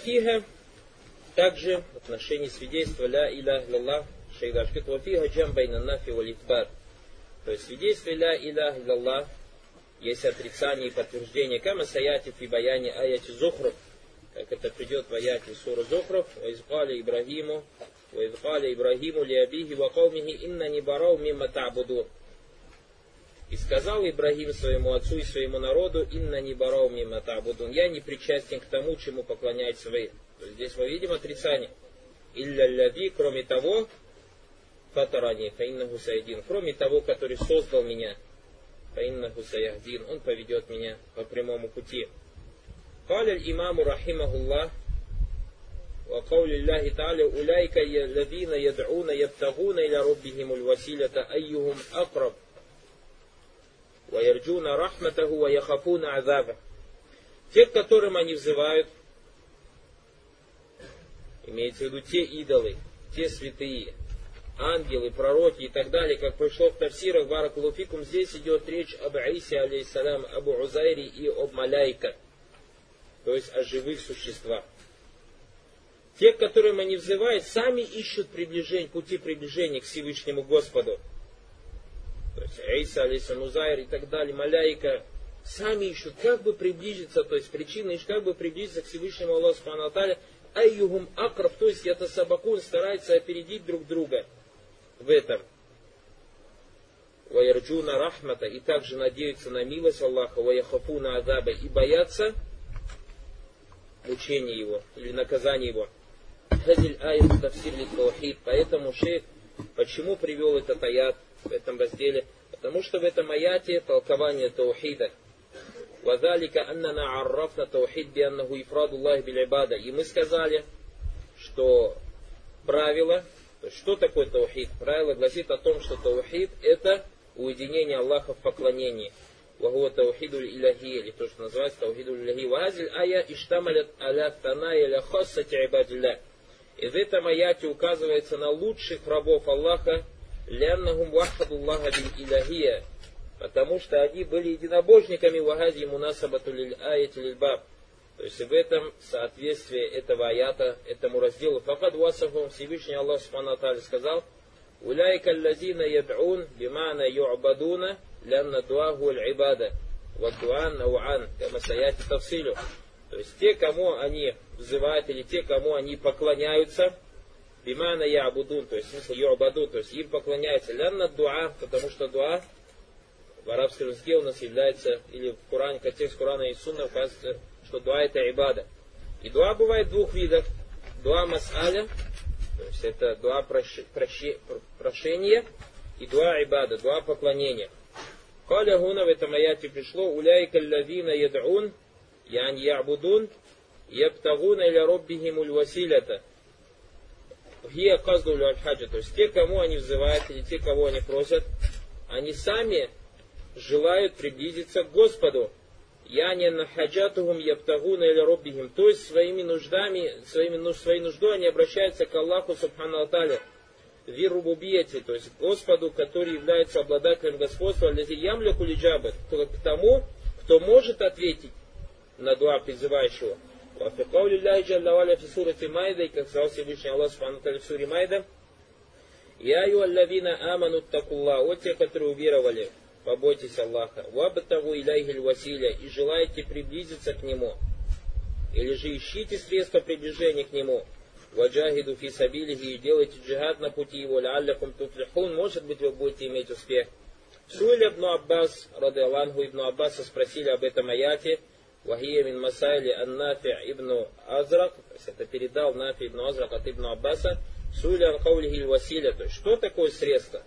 вафиха также в отношении свидетельства ля иля илlallah шейдаш вафиха джамбайна нафи валитбар. То есть свидетельство ля иля илlallah есть отрицание и подтверждение. Кама саяти фи баяне аяти зухров, как это придет в аяте суру зухров, ваизкали Ибрагиму, ваизкали Ибрагиму лиабихи вакаумихи инна не барау мимо табуду. И сказал Ибрагим своему отцу и своему народу, инна не барау мимо табудун, я не причастен к тому, чему поклоняются вы. То есть здесь мы видим отрицание. Илля ляви, кроме того, фатарани, фаинна гусайдин, кроме того, который создал меня, фаиннаху саяхдин, он поведет меня по прямому пути. قال الإمام رحمه الله وقول الله تعالى أولئك الذين يدعون يبتغون إلى ربهم الوسيلة أيهم أقرب ويرجون رحمته ويخافون عذابه Те, к которым они взывают, имеется в виду те идолы, те святые, ангелы, пророки и так далее, как пришло в Тавсирах Баракулуфикум, здесь идет речь об Аисе, алейсалям, об Узайре и об Маляйка, то есть о живых существах. Те, к которым они взывают, сами ищут приближение, пути приближения к Всевышнему Господу. Аиса, алейсалям, Узайр и так далее, Маляйка, сами ищут, как бы приблизиться, то есть причины, как бы приблизиться к Всевышнему Аллаху Субхану Айюгум акраб, то есть это собакун старается опередить друг друга – в этом. Ваярджуна рахмата и также надеются на милость Аллаха, ваяхафуна адаба и боятся мучения его или наказания его. Поэтому шейх почему привел этот аят в этом разделе? Потому что в этом аяте толкование таухида. Вадалика аннана аррафна таухид бианнаху ифраду Аллах билибада. И мы сказали, что правило что такое таухид? Правило гласит о том, что таухид это уединение Аллаха в поклонении. Иляхи, или то, что называется таухиду иляхи. Вазиль ая иштамалят аля таная ля хоссати ибадилля. И в этом аяте указывается на лучших рабов Аллаха, ляннахум вахадуллаха бил иляхия, потому что они были единобожниками вагази мунасабату лиль баб. То есть в этом соответствие этого аята, этому разделу. Факад васафум Всевышний Аллах Субхану сказал, Уляйка аллазина яд'ун бимана ю'бадуна лянна дуаху аль-ибада. Вадуан науан, кама саяти тавсилю. То есть те, кому они взывают, или те, кому они поклоняются, бимана ябудун, то есть смысл ю'бадун, то есть им поклоняются. Лянна дуа, потому что дуа в арабском языке у нас является, или в Коране, контекст Корана и Сунна указывается что дуа это ибада. И дуа бывает двух видов. Дуа мас'аля, то есть это дуа прощ, прощ, прошения, и дуа ибада, дуа поклонения. Каля гуна в этом аяте пришло, уляйка лавина яд'ун, ян ябудун, ябтагуна иля роббихимуль василята. Хия каздулю аль-хаджа, то есть те, кому они взывают, или те, кого они просят, они сами желают приблизиться к Господу. Яни нахаджатухум ябтагуна или роббихим. То есть своими нуждами, своими, своей нуждой они обращаются к Аллаху Субхану Аталю. Вирубубияти, то есть Господу, который является обладателем господства, лези ямля кулиджабы, к тому, кто может ответить на дуа призывающего. А в каули Ляхи Джаллаваля фи сурате Майда, и как сказал Всевышний Аллах Субхану в суре Майда, «Я ю аллавина аману такулла, вот те, которые уверовали, побойтесь Аллаха, вабтагу иляйхи василя, и желаете приблизиться к Нему, или же ищите средства приближения к Нему, ваджахиду фи сабилихи, и делайте джихад на пути Его, ляллякум туфлихун, может быть, вы будете иметь успех». Суэль ибн Аббас, рады Аллаху ибн Аббаса, спросили об этом аяте, Вахия мин масайли ан нафи ибн Азрак. То есть это передал Нафи ибн Азрак от ибн Аббаса. Суэль ан каулихи василя. То есть что такое средство?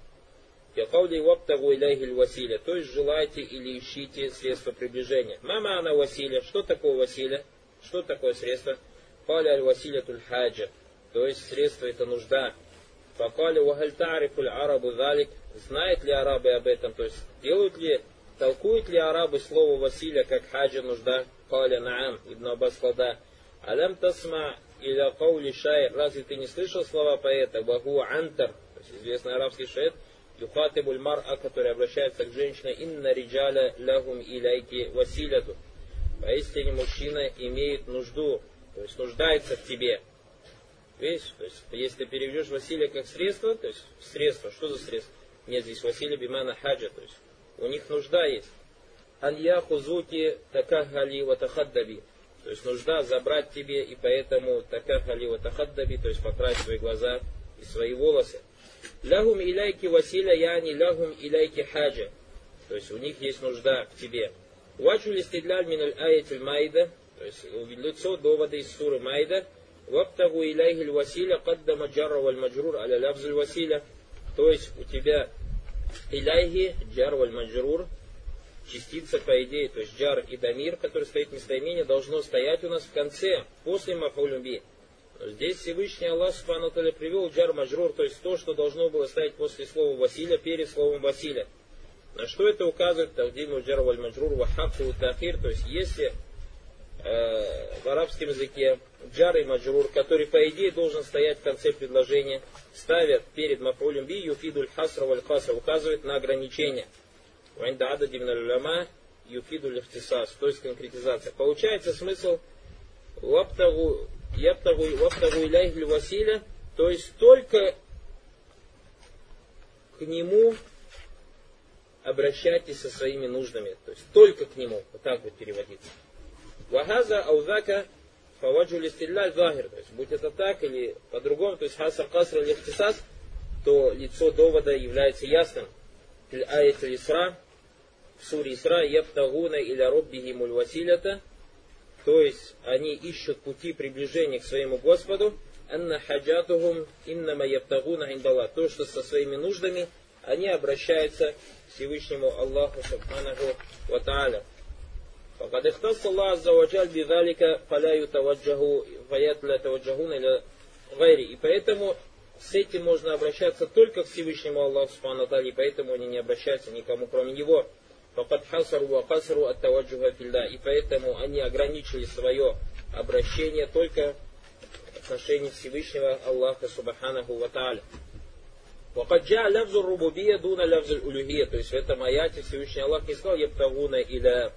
Якаули ваптагу иляйхиль василя, то есть желайте или ищите средства приближения. Мама она василя, что такое василя? Что такое средство? Кали аль василя туль хаджа, то есть средство это нужда. Факали вахаль тарифуль арабу залик, знают ли арабы об этом, то есть делают ли, толкуют ли арабы слово василя как хаджа нужда? Кали наам, ибн Аббас Лада. Алям тасма иля каули шайр, разве ты не слышал слова поэта? Ваху антар, то есть известный арабский шаир, Юхатибуль мар'a, который обращается к женщине, инна риджаля лягум иляйки василяту. Поистине мужчина имеет нужду то есть нуждается в тебе. Видишь, то есть если ты переведешь Василия как средство, то есть средство, что за средство? Нет, здесь Василия Бимана Хаджа, то есть у них нужда есть. Алья хузуки такахали ватахаддаби. То есть нужда забрать тебе, и поэтому такахали ватахаддаби, то есть покрасить свои глаза и свои волосы. Лягум иляйки василя яни лягум иляйки хаджа. То есть у них есть нужда в тебе. Ваджу листидляль миналь аятиль майда, то есть лицо довода из суры майда, ваптагу иляйхиль василя каддама джарра валь маджрур аля лавзуль василя. То есть у тебя иляйхи джар валь маджрур, частица, по идее, то есть джар и дамир, который стоит в местоимении, должно стоять у нас в конце, после мафулюби. Здесь Всевышний Аллах Субхану привел джар маджрур, то есть то, что должно было стоять после слова Василя, перед словом Василя. На что это указывает Тахдиму джар валь маджрур вахафу тахир, то есть если э, в арабском языке джар и маджрур, который по идее должен стоять в конце предложения, ставят перед мафулем би юфидуль хасра валь хасра, указывает на ограничение. Вайнда адади миналь юфидуль ихтисас, то есть конкретизация. Получается смысл ваптагу Яптагу иляйхлю Василя, то есть только к нему обращайтесь со своими нуждами. То есть только к нему. Вот так будет переводиться. Вахаза аузака фаваджу листилляль захир. То есть будь это так или по-другому, то есть хаса касра или то лицо довода является ясным. Фил аят Исра, в суре Исра, яптагуна иля роббихимуль василята, то есть они ищут пути приближения к своему Господу, анна хаджатухум иннама яптагуна индалла. То, что со своими нуждами они обращаются к Всевышнему Аллаху Субханаху Ва Тааля. فقد اختص الله عز وجل بذلك فلا يتوجه فيات لا توجهون إلى غيره. И поэтому с этим можно обращаться только к Всевышнему Аллаху Субхану и поэтому они не обращаются никому кроме Него. Факад хасару ва хасару от таваджуха фильда. И поэтому они ограничили свое обращение только в отношении Всевышнего Аллаха Субханаху Ва Тааля. Вакад джа лавзу рубубия дуна лавзу улюхия. То есть в этом аяте Всевышний Аллах не сказал ябтагуна иля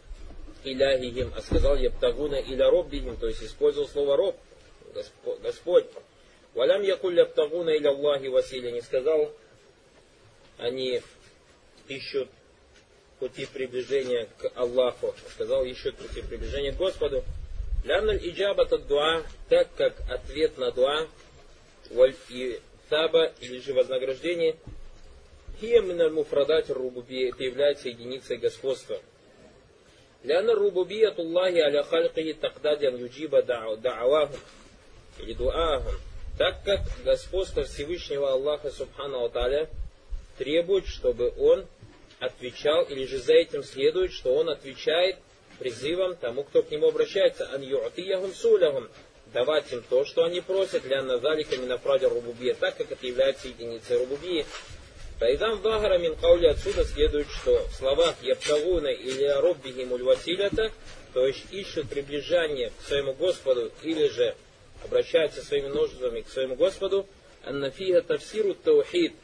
иляхихим, а сказал ябтагуна иля роббихим. То есть использовал слово роб, Господь. Валям якуль ябтагуна иля Аллахи Василия. Не сказал, они ищут пути приближения к Аллаху, сказал еще пути приближения к Господу. Лянналь иджабат от дуа, так как ответ на дуа, валь и таба, или же вознаграждение, миналь муфрадат это является единицей господства. Ляна рубубият Аллахи аля халькихи тагдадян юджиба да'авахум, или дуахум, так как господство Всевышнего Аллаха Субхану Аталя требует, чтобы он отвечал, или же за этим следует, что он отвечает призывом тому, кто к нему обращается, ан ю'тиягум сулягум, давать им то, что они просят, для назалика минафради рубубия, так как это является единицей рубубии. Файдам Вагара мин каули отсюда следует, что в словах Ябтагуна или Роббихим василята, то есть ищут приближение к своему Господу или же обращаются своими нуждами к своему Господу, аннафига тавсиру таухид,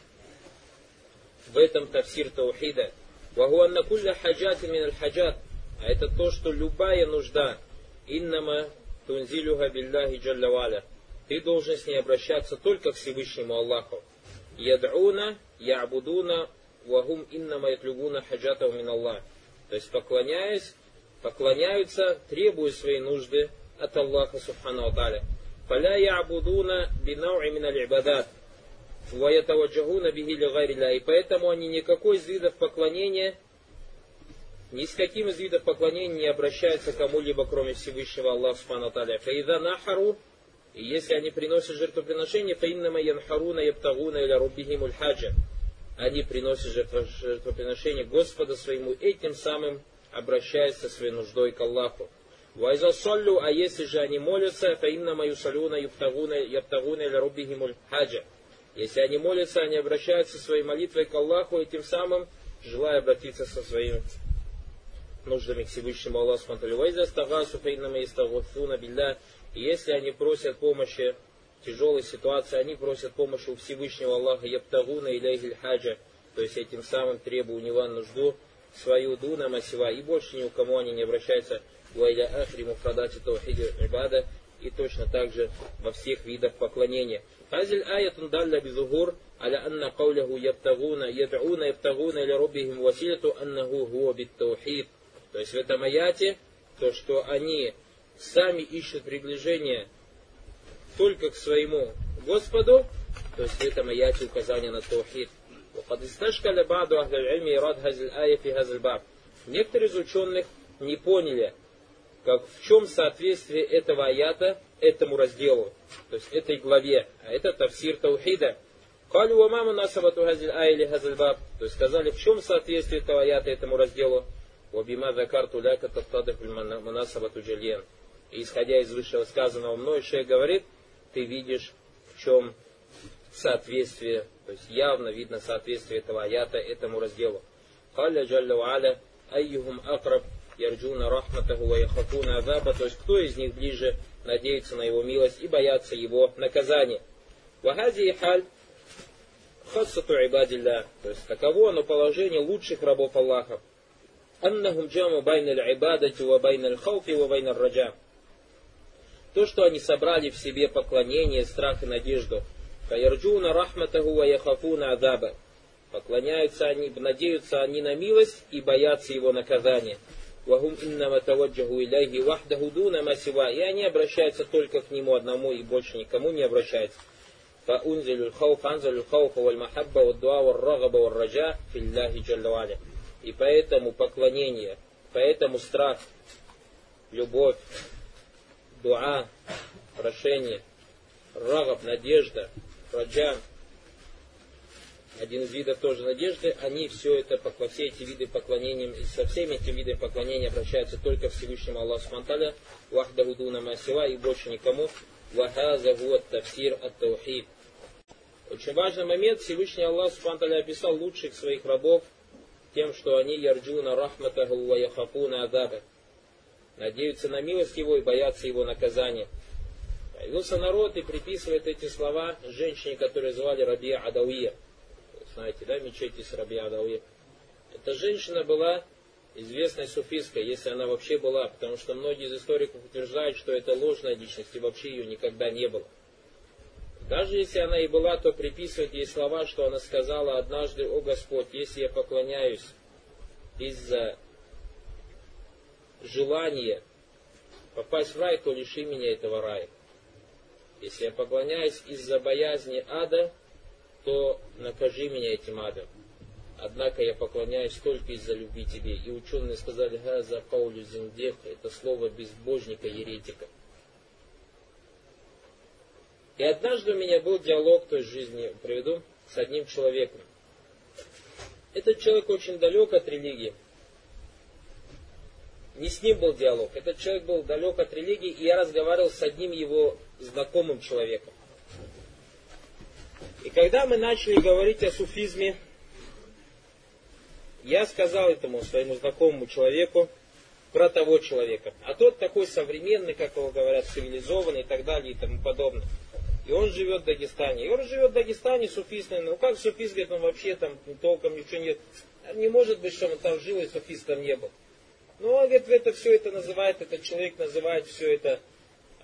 в этом тафсир таухида. Вагуанна кулля хаджат мин хаджат. А это то, что любая нужда, иннама тунзилюха билляхи джаллаваля. Ты должен с ней обращаться только к Всевышнему Аллаху. Яд'уна, ябудуна вагум иннама ятлюгуна хаджата мин Аллах. То есть поклоняясь, поклоняются, требуя свои нужды от Аллаха Субхану Аталя. Фаля ябудуна бинау именно либадат. Ваятаваджагуна бихили гариля. И поэтому они никакой из видов поклонения ни с каким из видов поклонения не обращаются кому-либо, кроме Всевышнего Аллаха Субхану Аталя. Фаида нахару и если они приносят жертвоприношение, фаиннама янхаруна ябтагуна или руббихимуль хаджа они приносят жертвоприношение Господа своему, этим самым обращаясь со своей нуждой к Аллаху. Вайза соллю, а если же они молятся, фаиннама юсалюна яптагуна яптагуна или рубихимуль хаджа. Если они молятся, они обращаются своей молитвой к Аллаху и тем самым, желая обратиться со своими нуждами к Всевышнему Аллаху и если они просят помощи тяжелой ситуации, они просят помощи у Всевышнего Аллаха Ябтагуна и Лейгиль Хаджа, то есть этим самым требуя у него нужду свою дуна масива, и больше ни у кому они не обращаются Уайля Ахри Муфрадати Таухиди Ибада, и точно так же во всех видах поклонения. Хазиль аятун далля бизугур, аля анна кауляху ябтагуна, ядауна ябтагуна или робихим василяту аннаху гуа биттаухид. То есть в этом аяте, то, что они сами ищут приближение только к своему Господу, то есть это этом указание на таухид. Некоторые из ученых не поняли, как, в чем соответствие этого аята этому разделу, то есть этой главе, а это тафсир таухида. Калю вамаму насабату газиль айли газильбаб. То есть сказали, в чем соответствие этого аята этому разделу. Вабима закарту ляка таптадых манасабату джальен. И исходя из вышесказанного мной, шейх говорит, ты видишь, в чем соответствие, то есть явно видно соответствие этого аята этому разделу. قال جل وعلا أيهم أقرب يرجون رحمته ويخافون عذابه, то есть кто из них ближе надеется на его милость и боятся его наказания. وهذه حال خاصة عباد الله, то есть таково оно положение лучших рабов Аллаха. أنهم جمعوا بين العبادة وبين الخوف وبين الرجاء. То, что они собрали в себе поклонение, страх и надежду. Каярджуна рахматаху ва яхафуна адаба. Поклоняются они, надеются они на милость и боятся его наказания. Вахум иннама таваджаху иляхи вахдаху дуна масива. И они обращаются только к нему одному и больше никому не обращаются. فأنزل الخوف أنزل الخوف والمحبة والدعاء والرغبة والرجاء في الله جل وعلا. И поэтому поклонение, поэтому страх, любовь, дуа, прошение, рагаб, надежда, раджа, один из видов тоже надежды, они все это, все эти виды поклонения, со всеми этими видами поклонения обращаются только к Всевышнему Аллаху Субтитры, вахдахудуна масива и больше никому, вахаза гуат тавсир ат таухид. Очень важный момент, Всевышний Аллах Субтитры описал лучших своих рабов тем, что они ярджуна рахматаху ва яхафуна адаба. Надеются на милость его и боятся его наказания. Появился народ и приписывает эти слова женщине, которую звали Рабия Адауия знаете, да, мечети с Раби Адауи. Эта женщина была известной суфисткой, если она вообще была, потому что многие из историков утверждают, что это ложная личность, и вообще ее никогда не было. Даже если она и была, то приписывают ей слова, что она сказала однажды, «О Господь, если я поклоняюсь из-за желания попасть в рай, то лиши меня этого рая. Если я поклоняюсь из-за боязни ада, то накажи меня этим адом. Однако я поклоняюсь только из-за любви тебе. И ученые сказали, за Паулю Зиндех, это слово безбожника, еретика. И однажды у меня был диалог той жизни, приведу, с одним человеком. Этот человек очень далек от религии. Не с ним был диалог. Этот человек был далек от религии, и я разговаривал с одним его знакомым человеком. И когда мы начали говорить о суфизме, я сказал этому своему знакомому человеку про того человека. А тот такой современный, как его говорят, цивилизованный и так далее и тому подобное. И он живет в Дагестане. И он живет в Дагестане суфистный. Ну как суфист, говорит, он вообще там толком ничего нет. Не может быть, что он там жил и суфистом не был. Но он, говорит, это все это называет, этот человек называет все это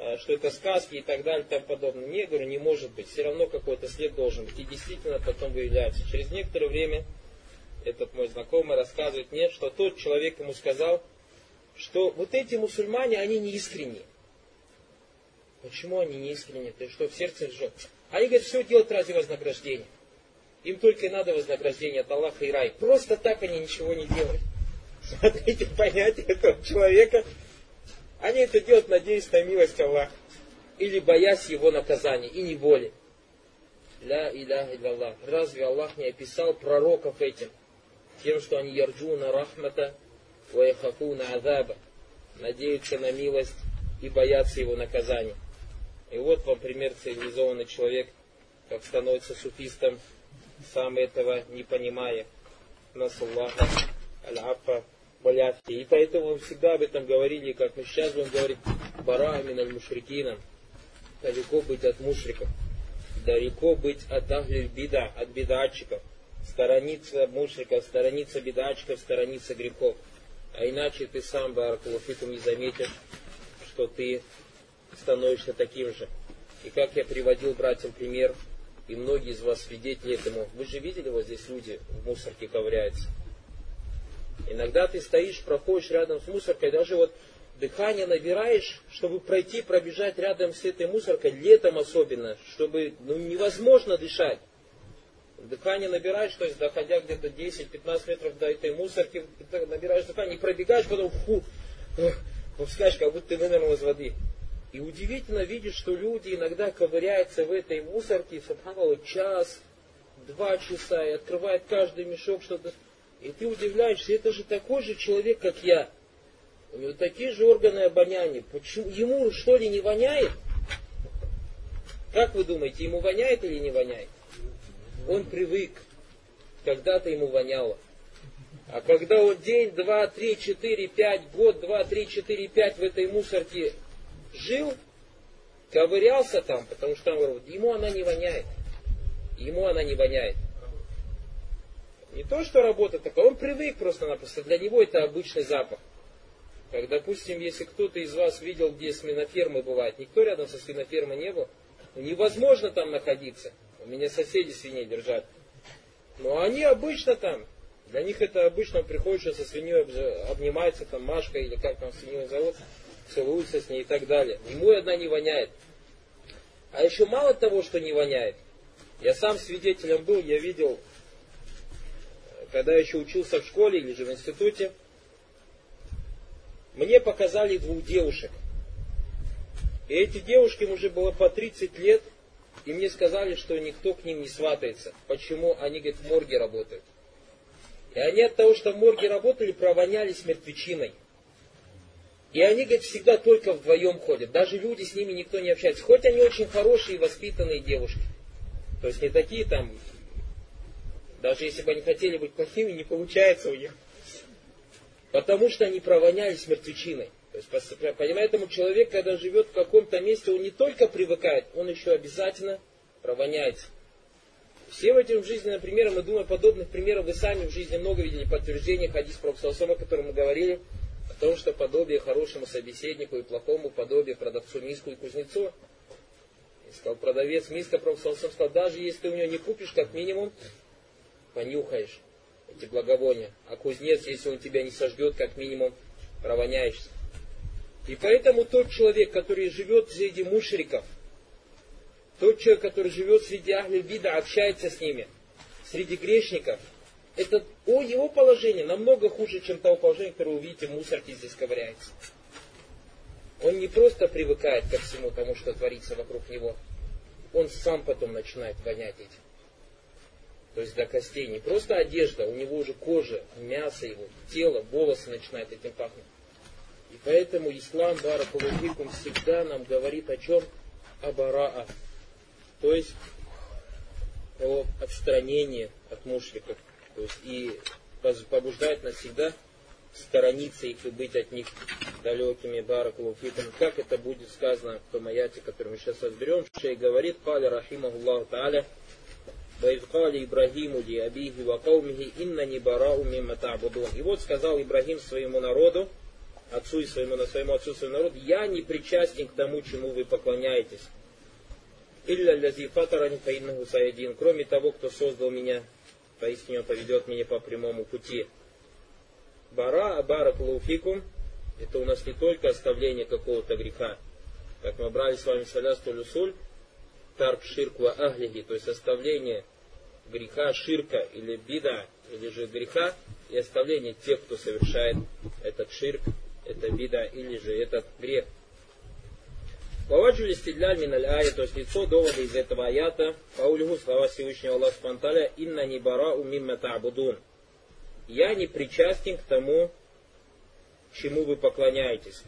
Э, что это сказки и так далее и тому подобное. Не, говорю, не может быть. Все равно какой-то след должен быть. И действительно потом выявляется. Через некоторое время этот мой знакомый рассказывает мне, что тот человек ему сказал, что вот эти мусульмане, они не искренние. Почему они не искренние? Ты что, в сердце жжет? Они говорят, все делают ради вознаграждения. Им только и надо вознаграждение от Аллаха и рай. Просто так они ничего не делают. Смотрите понятие этого человека, они это делают, надеясь на милость Аллаха. Или боясь его наказания, и не более. Ля иляха Аллах. Разве Аллах не описал пророков этим? Тем, что они ярджуна рахмата, ваяхафуна азаба. Надеются на милость и боятся его наказания. И вот вам пример цивилизованный человек, как становится суфистом, сам этого не понимая. Насаллаха аль-афа Маляфти. И поэтому мы всегда об этом говорили, как мы сейчас будем говорить, барамин аль-мушрикина. Далеко быть от мушриков. Далеко быть от ахлиль бида, от бедачиков. Сторониться мушриков, сторониться бедачиков, сторониться грехов. А иначе ты сам, Баракулуфикум, не заметишь, что ты становишься таким же. И как я приводил братьям пример, и многие из вас свидетели этому. Вы же видели, вот здесь люди в мусорке ковыряются. Иногда ты стоишь, проходишь рядом с мусоркой, даже вот дыхание набираешь, чтобы пройти, пробежать рядом с этой мусоркой, летом особенно, чтобы ну, невозможно дышать. Дыхание набираешь, то есть доходя где-то 10-15 метров до этой мусорки, набираешь дыхание и пробегаешь, потом фу, пускаешь, как будто ты вынырнул из воды. И удивительно видеть, что люди иногда ковыряются в этой мусорке, субханаллах, час, два часа, и открывают каждый мешок, что-то. И ты удивляешься, это же такой же человек, как я. У него такие же органы обоняния. Почему? Ему что ли не воняет? Как вы думаете, ему воняет или не воняет? Он привык. Когда-то ему воняло. А когда он день, два, три, четыре, пять, год, два, три, четыре, пять в этой мусорке жил, ковырялся там, потому что там, ему она не воняет. Ему она не воняет. Не то, что работа такая, он привык просто-напросто. Для него это обычный запах. Как, допустим, если кто-то из вас видел, где свинофермы бывают, никто рядом со свинофермой не был, ну, невозможно там находиться. У меня соседи свиней держат. Но они обычно там. Для них это обычно приходит, со свиньей обнимается там Машка или как там свинью зовут, целуется с ней и так далее. Ему одна не воняет. А еще мало того, что не воняет. Я сам свидетелем был, я видел, когда я еще учился в школе или же в институте, мне показали двух девушек. И эти девушки уже было по 30 лет, и мне сказали, что никто к ним не сватается. Почему? Они, говорят, в морге работают. И они от того, что в морге работали, провонялись мертвечиной. И они, говорят, всегда только вдвоем ходят. Даже люди с ними никто не общается. Хоть они очень хорошие и воспитанные девушки. То есть не такие там, даже если бы они хотели быть плохими, не получается у них. Потому что они провонялись мертвечиной. То есть, поэтому человек, когда живет в каком-то месте, он не только привыкает, он еще обязательно провоняется. Все в этом жизненном примерах, мы думаем, подобных примеров вы сами в жизни много видели, подтверждение хадис про о котором мы говорили, о том, что подобие хорошему собеседнику и плохому подобие продавцу миску и кузнецу. И сказал продавец миска, Пророк сказал, даже если ты у него не купишь, как минимум, понюхаешь эти благовония. А кузнец, если он тебя не сожгет, как минимум, провоняешься. И поэтому тот человек, который живет среди мушриков, тот человек, который живет среди вида, общается с ними, среди грешников, это о, его положение намного хуже, чем того положения, которое вы видите, в мусорке здесь ковыряется. Он не просто привыкает ко всему тому, что творится вокруг него, он сам потом начинает вонять этим. То есть до костей. Не просто одежда, у него уже кожа, мясо его, тело, волосы начинают этим пахнуть. И поэтому ислам, баракулуфикум, всегда нам говорит о чем? О бараа. То есть о отстранении от мушриков. То есть и побуждает нас всегда сторониться их и быть от них далекими баракулуфикум. Как это будет сказано в том аяте, который мы сейчас разберем. Шей говорит, Каля рахимахуллаху та'аля, وإذ قال إبراهيم لأبيه وقومه إنني براء مما تعبدون. И вот сказал Ибрагим своему народу, отцу и своему, своему отцу и своему народу, я не причастен к тому, чему вы поклоняетесь. Илля лязи фатарани фаиннаху саядин. Кроме того, кто создал меня, поистине он поведет меня по прямому пути. Бара, барак лауфикум, это у нас не только оставление какого-то греха. Как мы брали с вами шалясту люсуль, тарк ширква ахлихи, то есть оставление греха ширка или бида, или же греха, и оставление тех, кто совершает этот ширк, это бида или же этот грех. Ваваджу стидляль миналь ая, то есть лицо довода из этого аята, паулиху слова Всевышнего Аллаха Спанталя, инна не бара умимма та'будун. Я не причастен к тому, чему вы поклоняетесь.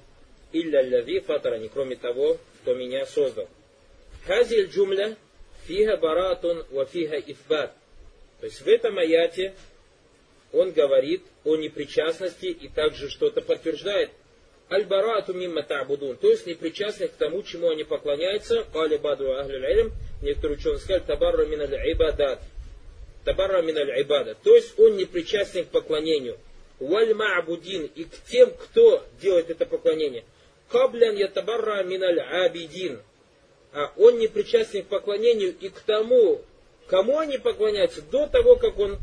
Илля ляви фатара, не кроме того, кто меня создал. Хази джумля фига баратун ва фига ифбат. То есть в этом аяте он говорит о непричастности и также что-то подтверждает. Аль-барату мимма та'будун, то есть непричастность к тому, чему они поклоняются. Кали баду ахлюль некоторые ученые сказали, табарра мин аль-ибадат. Табарра мин аль-ибадат. То есть он не причастен к поклонению. Валь ма'будин, и к тем, кто делает это поклонение. каблян ятабарра миналь абидин. А он не причастен к поклонению и к тому, кому они поклоняются, до того, как он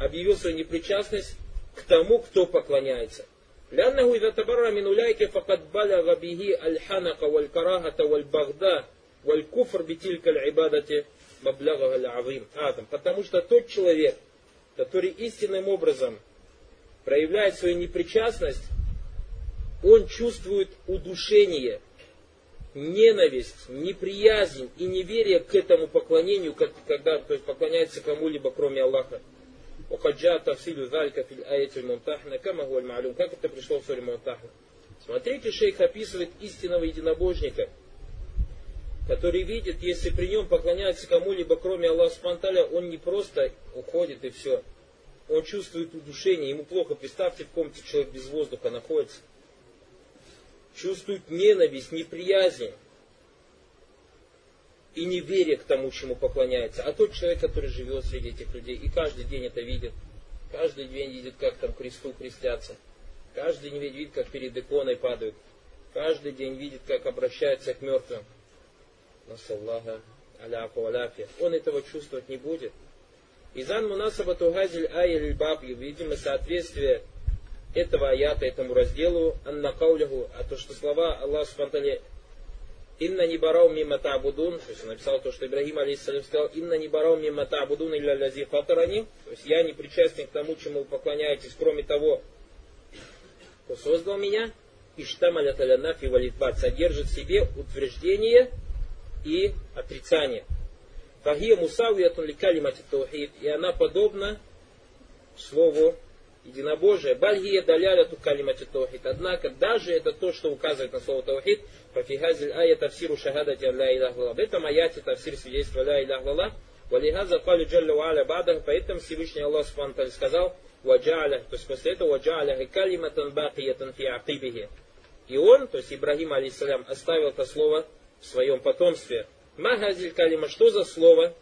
объявил свою непричастность к тому, кто поклоняется. لأنه إذا تبرأ من أولئك فقد بلغ به الحنق والكراهة والبغضاء والكفر بتلك العبادة مبلغها العظيم آدم. Потому что тот человек, который истинным образом проявляет свою непричастность, он чувствует удушение, ненависть, неприязнь и неверие к этому поклонению, как, когда то есть, поклоняется кому-либо, кроме Аллаха. Как это пришло в суре Мунтахна? Смотрите, шейх описывает истинного единобожника, который видит, если при нем поклоняется кому-либо, кроме Аллаха Спанталя, он не просто уходит и все. Он чувствует удушение, ему плохо. Представьте, в комнате человек без воздуха находится. Чувствует ненависть, неприязнь и неверие к тому, чему поклоняется. А тот человек, который живет среди этих людей и каждый день это видит, каждый день видит, как там кресту крестятся, каждый день видит, как перед иконой падают, каждый день видит, как обращаются к мертвым. Насаллаха аляфу аляфия. Он этого чувствовать не будет. Изан мунасабату газиль ая баб, видимо, соответствие этого аята, этому разделу, анна кауляху, а то, что слова Аллаха Субтитры Инна не барау мимо табудун, то есть он написал то, что Ибрагим алейхиссалям сказал, Инна не барау мимо табудун илля лязи фатарани, то есть я не причастен к тому, чему вы поклоняетесь, кроме того, кто создал меня, и штамаля талянафи валитбат содержит в себе утверждение и отрицание. Фахия мусавиятун ликалимати таухид, и она подобна слову единобожие. Бальгия даляля ту калимати таухид. Однако даже это то, что указывает на слово таухид, фафихазиль ая тавсиру шахадати ля илях. В этом аяте тавсир свидетельства ля илях лала. Валихаза кали джалля ва'аля бада. Поэтому Всевышний Аллах Субхану сказал, ваджа'аля, то есть после этого ваджа'аля калиматан бакиятан фи акибихи. И он, то есть Ибрагим, алейсалям, оставил это слово в своем потомстве. Магазиль калима, что за слово?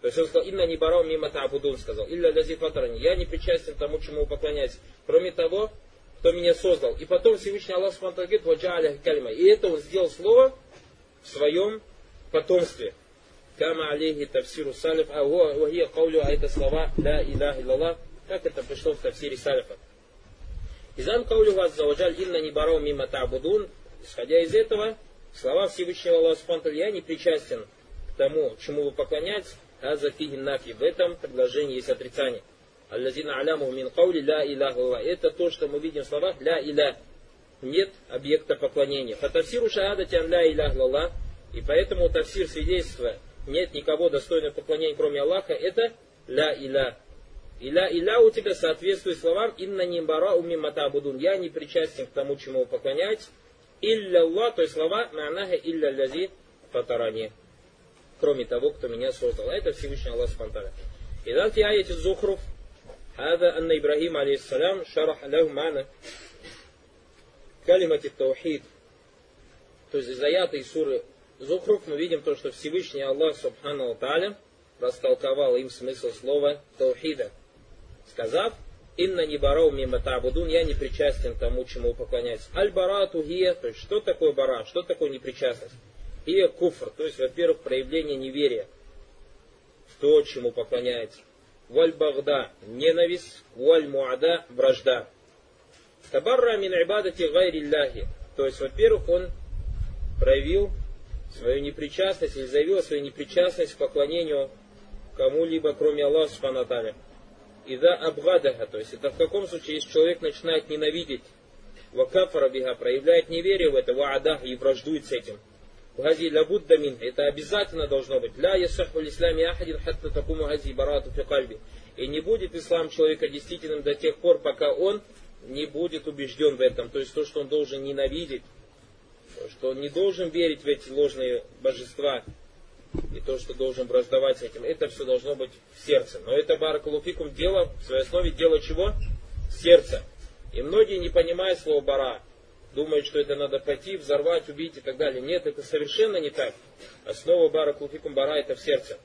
То есть он сказал, инна не барау мимо табудун, сказал, илля лязи фатарани, я не причастен тому, чему вы поклоняетесь. Кроме того, кто меня создал. И потом Всевышний Аллах Субхану говорит, ваджа'аля калима. И это он сделал слово в своем потомстве. Кама алейхи тавсиру салиф, а вахия каулю, а это слова, ля илях илlallah, как это пришло в тавсире салифа. Изан каулю вас заваджаль инна не барау мимо табудун, исходя из этого, слова Всевышнего Аллаха Субхану я не причастен к тому, чему вы поклоняетесь, Аза фиги нафи. В этом предложении есть отрицание. Аллазина аляму мин каули ля иляха Это то, что мы видим в словах ля иля. Нет объекта поклонения. Фатафсиру шаадати ан ля иляха И поэтому тафсир свидетельства нет никого достойного поклонения, кроме Аллаха, это ля иля. И ля иля у тебя соответствует словам инна нимбара уми матабудун. Я не причастен к тому, чему вы поклоняетесь. Илля Аллах, то есть слова ма'наха илля лязи фатарани кроме того, кто меня создал. А это Всевышний Аллах Субтитры. إذا في آية الزخرف هذا أن إبراهيم عليه السلام شرح له معنى كلمة التوحيد то есть из аята из суры Зухруф мы видим то, что Всевышний Аллах Субхану Таля растолковал им смысл слова Таухида, сказав, «Инна не барау мимо табудун, я не причастен к тому, чему поклоняется». Аль-бара тухия, то есть что такое бара, что такое непричастность? И куфр, то есть, во-первых, проявление неверия в то, чему поклоняется. Валь багда, ненависть, валь муада, вражда. Табарра мин ибадати гайрилляхи. То есть, во-первых, он проявил свою непричастность или заявил свою непричастность к поклонению кому-либо, кроме Аллаха Субхану И да абгадаха, то есть это в каком случае, если человек начинает ненавидеть, вакафара биха, проявляет неверие в это, ваадах и враждует с этим. Гази лабудда мин. Это обязательно должно быть. Ля ясаху исламе ахадин хатта такому гази барату фи кальби. И не будет ислам человека действительным до тех пор, пока он не будет убежден в этом. То есть то, что он должен ненавидеть, что он не должен верить в эти ложные божества, и то, что должен враждовать с этим, это все должно быть в сердце. Но это баракалуфикум дело, в своей основе дело чего? Сердце. И многие не понимают слово бара думает, что это надо пойти, взорвать, убить и так далее. Нет, это совершенно не так. Основа бара кулфикум бара это в сердце.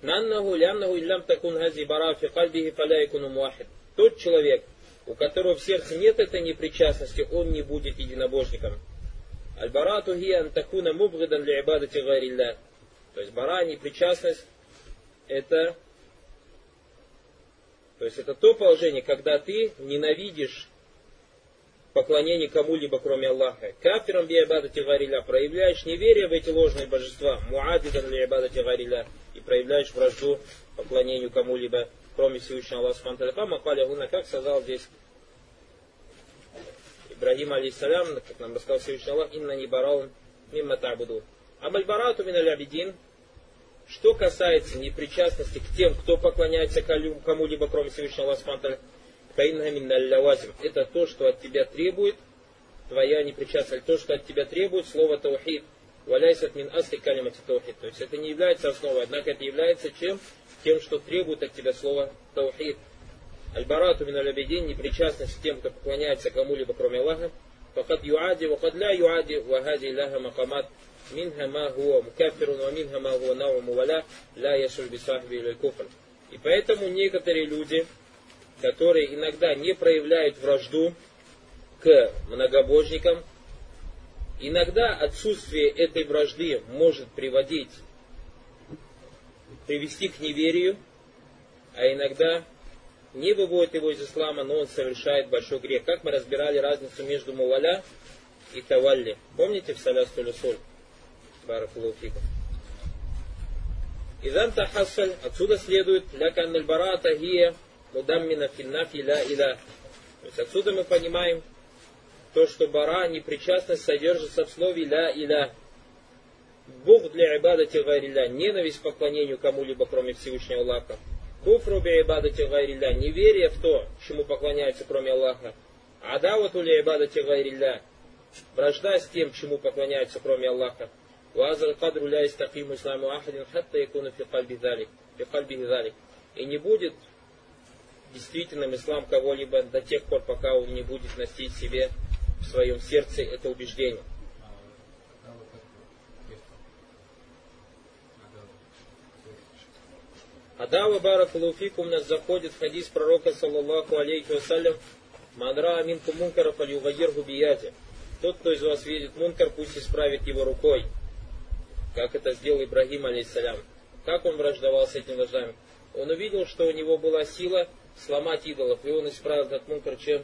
Наннаху ляннаху иллям такун хази бара фи кальбихи фаляйкуну. Тот человек, у которого в сердце нет этой непричастности, он не будет единобожником. Аль-барату хия антакуна мубгадан ли ибадати гайрилля. То есть бара, непричастность, это, то есть это то положение, когда ты ненавидишь поклонение кому-либо, кроме Аллаха. Кафиром би ибадати гайрилля. Проявляешь неверие в эти ложные божества. Муадидан ли ибадати гайрилля. И проявляешь вражду поклонению кому-либо, кроме Всевышнего Аллаха Субхану как сказал здесь Ибрагим алейсалям, как нам рассказал Всевышний Аллах, инна не бараун мимма табуду. Абальбарату мин абидин, что касается непричастности к тем, кто поклоняется кому-либо, кроме Всевышнего Аллаха это то, что от тебя требует твоя непричастность, то, что от тебя требует слово таухид. Валяйсат мин асли калимати таухид. То есть это не является основой, однако это является чем? Тем, что требует от тебя слово таухид. Аль-барату мин аль непричастность к тем, кто поклоняется кому-либо, кроме Аллаха. Фахад юади, вахад ля юади, вахади ляха махамат. Минха ма хуа мукафирун, ва минха ма хуа науму валя, ля яшуль бисахби или куфр. И поэтому некоторые люди, которые иногда не проявляют вражду к многобожникам, иногда отсутствие этой вражды может приводить, привести к неверию, а иногда не выводит его из ислама, но он совершает большой грех. Как мы разбирали разницу между муваля и тавалли. Помните в Салястулю соль? Баракулуфика. Изан тахассаль, отсюда следует, лякан аль-барата гия мудаммина финнафи ла иля. То есть отсюда мы понимаем то, что бара, непричастность содержится в слове ля иля. Бог для ибадати гайрилля, ненависть к поклонению кому-либо, кроме Всевышнего Аллаха. Куфру би ибадати гайрилля, неверие в то, чему поклоняется, кроме Аллаха. Адавату ли ибадати гайрилля, вражда с тем, чему поклоняется, кроме Аллаха. Вазал кадру ля истакиму исламу ахадин хатта якуна фи кальби. И не будет действительным ислам кого-либо до тех пор, пока он не будет носить себе в своем сердце это убеждение. Адава баракулуфикум нас заходит в хадис пророка, саллаллаху алейхи вассалям, Мадра аминку мункара фалювагиргу бияти. Тот, кто из вас видит мункар, пусть исправит его рукой. Как это сделал Ибрагим, алейхиссалям. Как он враждовал с этим вождами? Он увидел, что у него была сила сломать идолов, и он исправил этот мункар чем?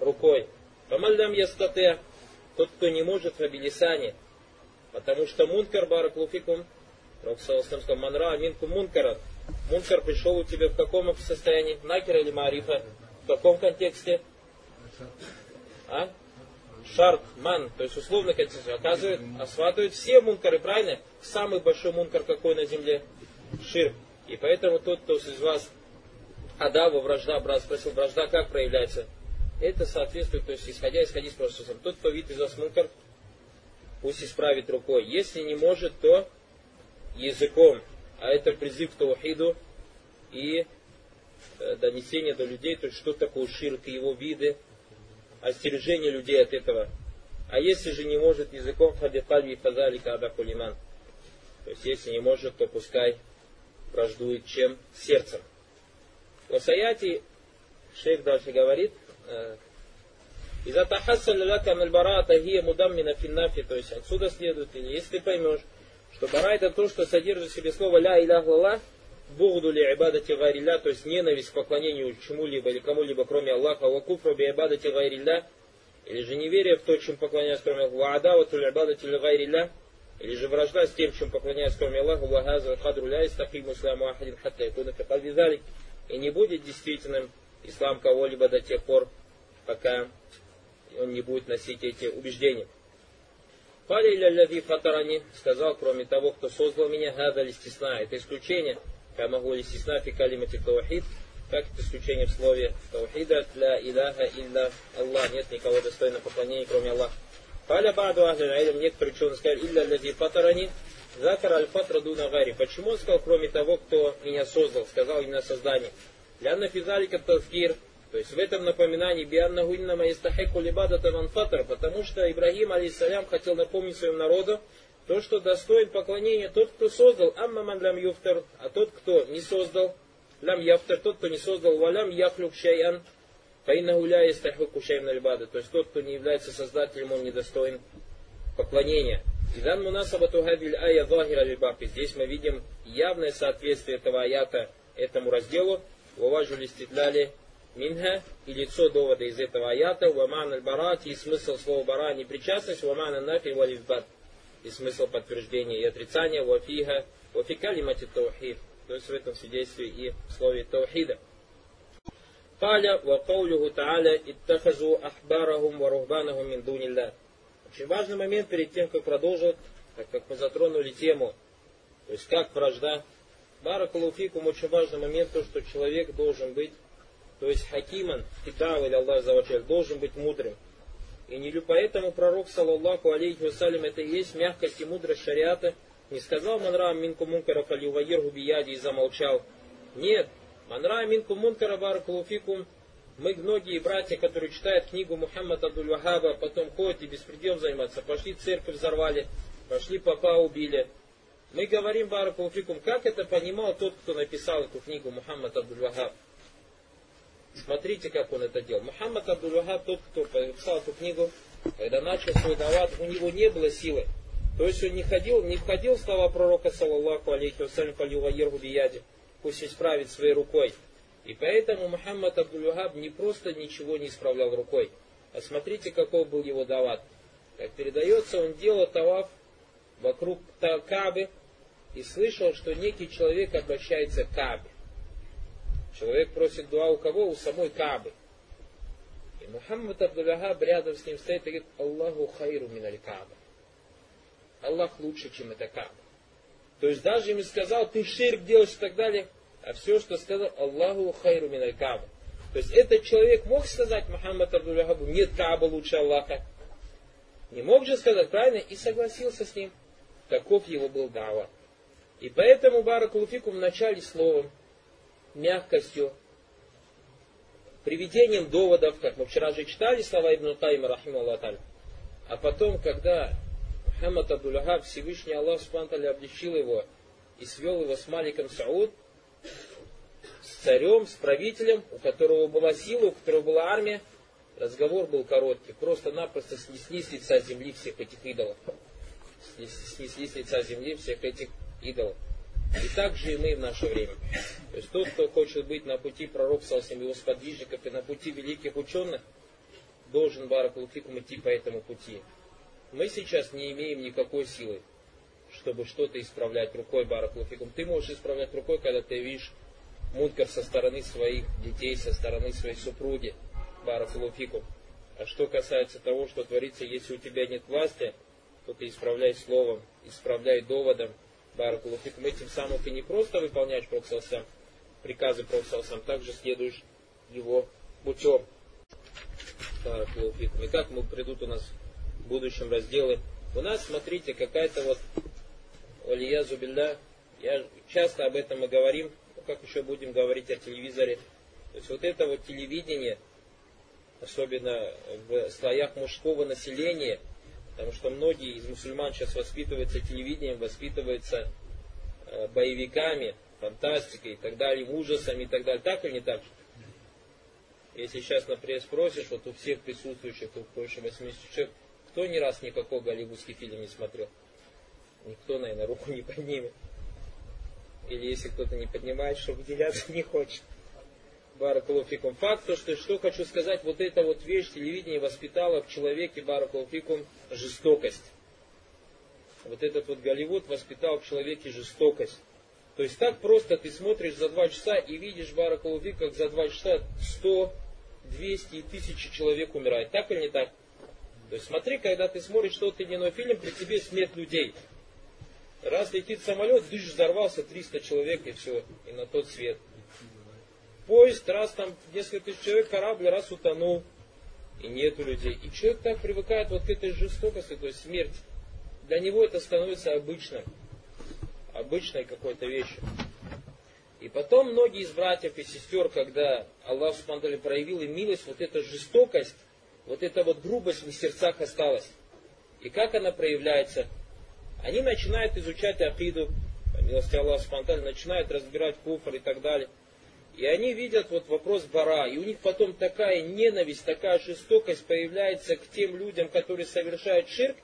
Рукой. Помальдам ястате, тот, кто не может в обелисане, потому что мункар баракулуфикум, Пророк сказал, манра аминку мункара, Мункар пришел у тебя в каком состоянии? Накер или Марифа? В каком контексте? А? Шарт, ман, то есть условно контекст. Оказывает, осватывают все мункары, правильно? Самый большой мункар какой на земле? Шир. И поэтому тот, кто из вас Адава, вражда, брат спросил, вражда как проявляется? Это соответствует, то есть исходя из хадис просто тот, кто видит из вас мункар, пусть исправит рукой. Если не может, то языком а это призыв к таухиду и э, донесение до людей, то есть что такое ширк его виды, остережение людей от этого. А если же не может языком, хадифальви фазали када кулиман. То есть если не может, то пускай враждует чем? Сердцем. В Саяти шейх дальше говорит, из-за тахассаль лака мальбарата гия мудаммина финнафи, то есть отсюда следует, или если ты поймешь, что бара это то, что содержит в себе слово ля илях лаллах, бугду ли ибадати гайрилля, то есть ненависть к поклонению чему-либо или кому-либо, кроме Аллаха, ва куфру би ибадати гайрилля, или же неверие в то, чем поклоняются, кроме Аллаха, ва адавату ли ибадати гайрилля, или же вражда с тем, чем поклоняются, кроме Аллаха, ва газа кадру ля истаким исламу ахадин хатта якуна фи и не будет действительным ислам кого-либо до тех пор, пока он не будет носить эти убеждения. Фали ляви фатарани сказал, кроме того, кто создал меня, гада листисна. Это исключение. Я могу листисна фи калимати таухид. Как это исключение в слове таухида? Ля иляха илля Аллах. Нет никого достойного поклонения, кроме Аллаха. Фаля баду ахли некоторые ученые сказали, илля ляви фатарани. Закар аль-фатра дуна гари. Почему он сказал, кроме того, кто меня создал, сказал именно создание? Лянна физалика тазгир. То есть в этом напоминании бианна гуиннама истахеку либадата манфатар, потому что Ибрагим, алейсалям, хотел напомнить своему народу, то, что достоин поклонения тот, кто создал, амма ман лям юфтар, а тот, кто не создал, лям яфтар, тот, кто не создал, валям яхлюк шаян, фаинна гуля истахеку шаян альбада, то есть тот, кто не является создателем, он недостоин поклонения. Идан мунасабату хадиль ая захира либаки. Здесь мы видим явное соответствие этого аята этому разделу. Уважили стидляли минха и лицо довода из этого аята. Ваман аль-барати и смысл слова бара непричастность. Ваман аль-нафи валифбат и смысл подтверждения и отрицания. Вафиха вафикалимати таухид. То есть в этом свидетельстве и в слове таухида. قال وقوله تعالى اتخذوا أحبارهم ورهبانهم من دون الله очень важный момент перед тем, как продолжить, так как мы затронули тему, то есть как вражда. Баракалуфикум очень важный момент, то, что человек должен быть, то есть хакиман, китав или Аллах Завачаль, должен быть мудрым. И не поэтому пророк, саллаллаху алейхи вассалям, это и есть мягкость и мудрость шариата, не сказал манра минку мункара фалюваир бияди и замолчал. Нет, манра минку мункара баракалуфикум, мы, многие братья, которые читают книгу Мухаммада Абдуль-Вахаба, потом ходят и беспредел заниматься, пошли церковь взорвали, пошли папа убили. Мы говорим, Баракулфикум, как это понимал тот, кто написал эту книгу Мухаммад Абдуль-Вахаб. Смотрите, как он это делал. Мухаммад Абдуль-Вахаб, тот, кто написал эту книгу, когда начал свой дават, у него не было силы. То есть он не ходил, не входил в слова пророка, саллаллаху алейхи вассалям, палюваергу бияди, пусть исправит своей рукой. И поэтому Мухаммад Абдул-Вахаб не просто ничего не исправлял рукой, а смотрите, какой был его дават. Как передается, он делал таваф вокруг Кабы и слышал, что некий человек обращается к Кабе. Человек просит дуа у кого? У самой Кабы. И Мухаммад Абдул-Вахаб рядом с ним стоит и говорит, Аллаху хайру миналь Каба. Аллах лучше, чем это Каба. То есть даже им сказал, ты ширк делаешь и так далее, а все, что сказал Аллаху хайру миналь. То есть этот человек мог сказать Мухаммад Абдул-Вахабу, нет Каба лучше Аллаха. Не мог же сказать правильно и согласился с ним. Таков его был дава. И поэтому Баракулуфику начале словом, мягкостью, приведением доводов, как мы вчера же читали слова Ибн Тайма, рахиму А потом, когда Мухаммад Абдул-Вахаб, Всевышний Аллах Субтитры обличил его и свел его с Маликом Сауд, с царем, с правителем, у которого была сила, у которого была армия. Разговор был короткий. Просто-напросто снесли с лица земли всех этих идолов. Снесли с лица земли всех этих идолов. И так же и мы в наше время. То есть тот, кто хочет быть на пути пророк Салсим, его сподвижников и на пути великих ученых, должен Баракулфикум идти по этому пути. Мы сейчас не имеем никакой силы, чтобы что-то исправлять рукой Баракулфикум. Ты можешь исправлять рукой, когда ты видишь мункар со стороны своих детей, со стороны своей супруги, баракулуфикум. А что касается того, что творится, если у тебя нет власти, то ты исправляй словом, исправляй доводом, баракулуфикум. Этим самым ты не просто выполняешь проксалсам, приказы проксалсам, также следуешь его путем. Баракулуфикум. И как мы придут у нас в будущем разделы. У нас, смотрите, какая-то вот Алия Зубилля, я часто об этом мы говорим, как еще будем говорить о телевизоре. То есть вот это вот телевидение, особенно в слоях мужского населения, потому что многие из мусульман сейчас воспитываются телевидением, воспитываются э, боевиками, фантастикой и так далее, ужасами и так далее. Так или не так? Если сейчас, например, спросишь, вот у всех присутствующих, тут больше 80 человек, кто ни раз никакой голливудский фильм не смотрел? Никто, наверное, руку не поднимет. Или если кто-то не поднимает, что выделяться не хочет. Баракулуфикум. Факт, то, что, что хочу сказать, вот эта вот вещь телевидение воспитала в человеке Баракулуфикум жестокость. Вот этот вот Голливуд воспитал в человеке жестокость. То есть так просто ты смотришь за два часа и видишь Баракулуфик, как за два часа 100, 200 и тысячи человек умирает. Так или не так? То есть смотри, когда ты смотришь тот или иной фильм, при тебе смерть людей. Раз летит самолет, дыш взорвался, 300 человек и все, и на тот свет. Поезд, раз там несколько тысяч человек, корабль, раз утонул, и нету людей. И человек так привыкает вот к этой жестокости, то есть смерть. Для него это становится обычным, обычной какой-то вещью. И потом многие из братьев и сестер, когда Аллах Субтитры проявил им милость, вот эта жестокость, вот эта вот грубость в сердцах осталась. И как она проявляется? Они начинают изучать акиду, по милости Аллаха спонтанно, начинают разбирать куфр и так далее. И они видят вот вопрос бара, и у них потом такая ненависть, такая жестокость появляется к тем людям, которые совершают ширк,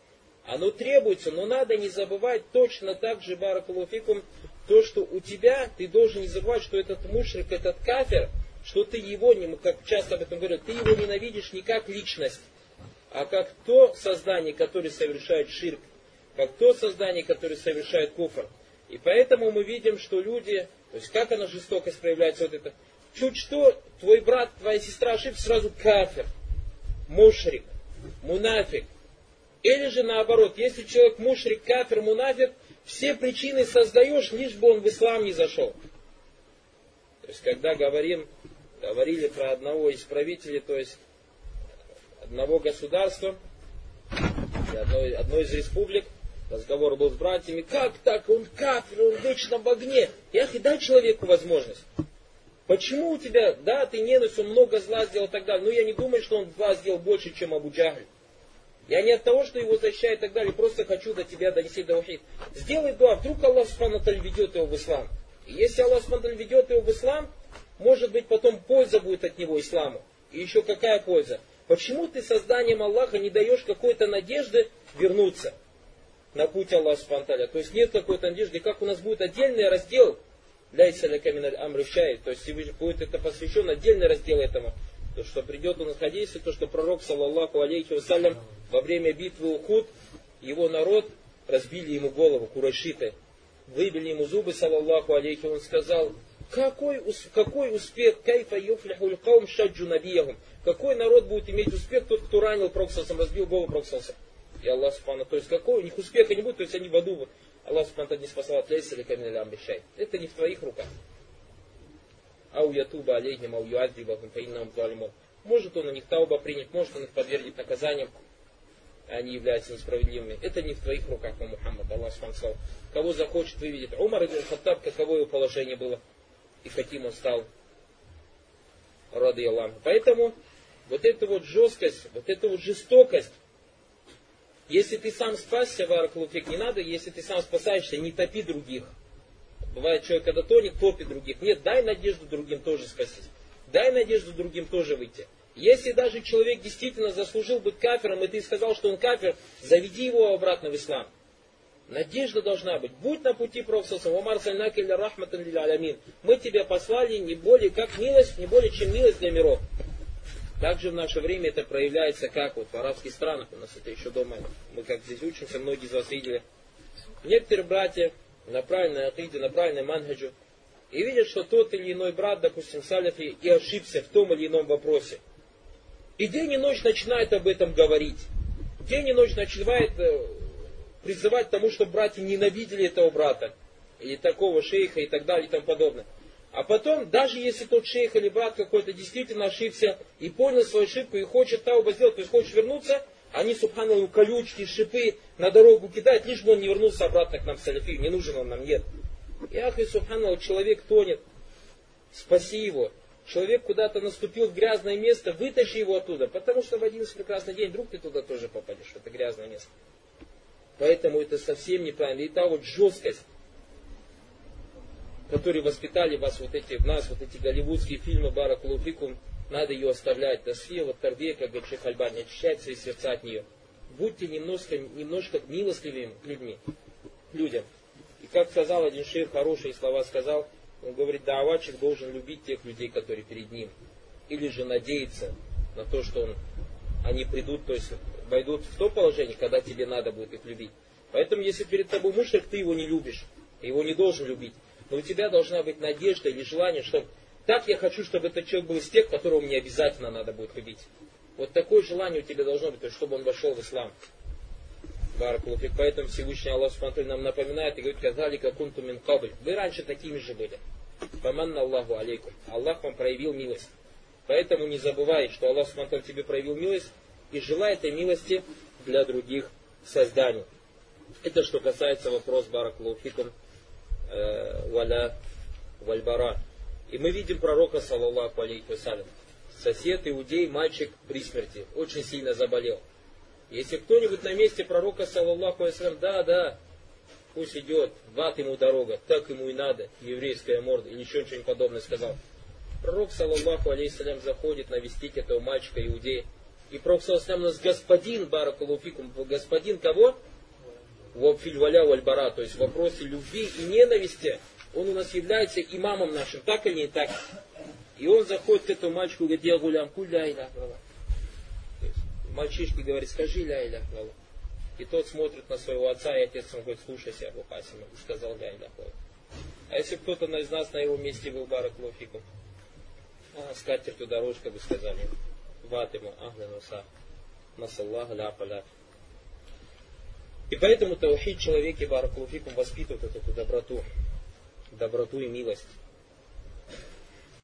Оно требуется, но надо не забывать точно так же, Баракулуфикум, то, что у тебя, ты должен не забывать, что этот мушрик, этот кафер, что ты его, как часто об этом говорят, ты его ненавидишь не как личность, а как то создание, которое совершает ширк, как то создание, которое совершает куфр. И поэтому мы видим, что люди, то есть как она жестокость проявляется, вот это, чуть что, твой брат, твоя сестра ошибся, сразу кафер, мушрик, мунафик. Или же наоборот, если человек мушрик, кафер, мунафик, все причины создаешь, лишь бы он в ислам не зашел. То есть, когда говорим, говорили про одного из правителей, то есть одного государства, одной, одной из республик, разговор был с братьями, как так, он кафир, он вечно в огне. Я и дай человеку возможность. Почему у тебя, да, ты ненависть, он много зла сделал и так далее, но я не думаю, что он зла сделал больше, чем Абу Джахль. Я не от того, что его защищает и так далее, просто хочу до тебя донести до ухид. Сделай дуа, вдруг Аллах Субхану ведет его в ислам. И если Аллах Субхану ведет его в ислам, может быть потом польза будет от него исламу. И еще какая польза? Почему ты созданием Аллаха не даешь какой-то надежды вернуться на путь Аллаха Субхану То есть нет какой-то надежды, как у нас будет отдельный раздел для Исаля Амрышай, то есть будет это посвящен отдельный раздел этому. То, что придет у нас хадисе, то, что пророк, саллаллаху алейхи вассалям, во время битвы Ухуд, его народ разбили ему голову, курайшиты. Выбили ему зубы, саллаллаху алейхи, он сказал, какой, какой успех, кайфа юфлихуль каум шаджу набиягум. Какой народ будет иметь успех, тот, кто ранил Проксалсом, разбил голову Проксалса. И Аллах Субхану, то есть какой у них успеха не будет, то есть они в аду, Аллах Субхану не спасал от лейса или камиля амбишай. Это не в твоих руках. Ау ятуба алейхим, ау юадзибахум, фаиннам. Может он у них тауба принять, может он их подвергнет наказаниям, они являются несправедливыми. Это не в твоих руках, о Мухаммад, Аллах сказал. Кого захочет, выведет. Умар ибн Хаттаб, каково его положение было и каким он стал. Рады Аллаху. Поэтому вот эта вот жесткость, вот эта вот жестокость, если ты сам спасся, Вараклуфик, не надо, если ты сам спасаешься, не топи других. Бывает человек, когда тонет, топит других. Нет, дай надежду другим тоже спастись. Дай надежду другим тоже выйти. Если даже человек действительно заслужил быть кафером, и ты сказал, что он кафер, заведи его обратно в ислам. Надежда должна быть. Будь на пути Пророка Умар Сальнакиля Рахматан Алямин. Мы тебя послали не более как милость, не более чем милость для миров. Также в наше время это проявляется как вот в арабских странах. У нас это еще дома. Мы как здесь учимся, многие из вас видели. Некоторые братья на правильной акиде, на правильной манхаджу, и видят, что тот или иной брат, допустим, саляфи, и ошибся в том или ином вопросе. И день и ночь начинает об этом говорить. День и ночь начинает э, призывать к тому, чтобы братья ненавидели этого брата, или такого шейха и так далее и тому подобное. А потом, даже если тот шейх или брат какой-то действительно ошибся и понял свою ошибку и хочет тауба сделать, то есть хочет вернуться, они, субханаллаху, колючки, шипы на дорогу кидают, лишь бы он не вернулся обратно к нам в салифию. Не нужен он нам, нет. И ахи, субханаллаху, человек тонет. Спаси его. Человек куда-то наступил в грязное место, вытащи его оттуда, потому что в один прекрасный день вдруг ты туда тоже попадешь, в это грязное место. Поэтому это совсем неправильно. И та вот жесткость, которые воспитали вас вот эти, в нас, вот эти голливудские фильмы Баракулуфикум, надо ее оставлять. Тасфия, вот торбе, как говорит Шейх Альбани, очищать свои сердца от нее. Будьте немножко, немножко милостливыми к людьми, к людям. И как сказал один шейх, хорошие слова сказал, он говорит, давачик должен любить тех людей, которые перед ним. Или же надеяться на то, что он, они придут, то есть войдут в то положение, когда тебе надо будет их любить. Поэтому, если перед тобой мушрик, ты его не любишь, его не должен любить. Но у тебя должна быть надежда или желание, что так я хочу, чтобы этот человек был из тех, которого мне обязательно надо будет любить. Вот такое желание у тебя должно быть, чтобы он вошел в ислам. Баракулуфик. Поэтому Всевышний Аллах Субтитры нам напоминает и говорит, казали как кунту мин кабль. Вы раньше такими же были. Фаманна Аллаху алейкум. Аллах вам проявил милость. Поэтому не забывай, что Аллах Субтитры тебе проявил милость и желай этой милости для других созданий. Это что касается вопроса Баракулуфикум э, валя вальбара. И мы видим пророка, саллаллаху алейхи вассалям. Сосед, иудей, мальчик при смерти. Очень сильно заболел. Если кто-нибудь на месте пророка, саллаллаху алейхи да, да, пусть идет, в ад ему дорога, так ему и надо, еврейская морда, или еще что-нибудь подобное сказал. Пророк, саллаллаху алейхи заходит навестить этого мальчика, иудея. И пророк, саллаллаху нас господин, баракалуфикум, господин кого? В фильваля вальбара, то есть в вопросе любви и ненависти, он у нас является имамом нашим, так или не так? И он заходит к этому мальчику и говорит, я гулям, куля иля Мальчишки говорит, скажи ля иля И тот смотрит на своего отца, и отец ему говорит, слушайся Абу Хасима, и сказал ля иля А если кто-то из нас на его месте был барак лофиком, а, с катертью дорожка бы сказали, ватиму, ахля носа, насаллах ля паля. И поэтому таухид человеке баракулуфикум воспитывает эту доброту, доброту и милость.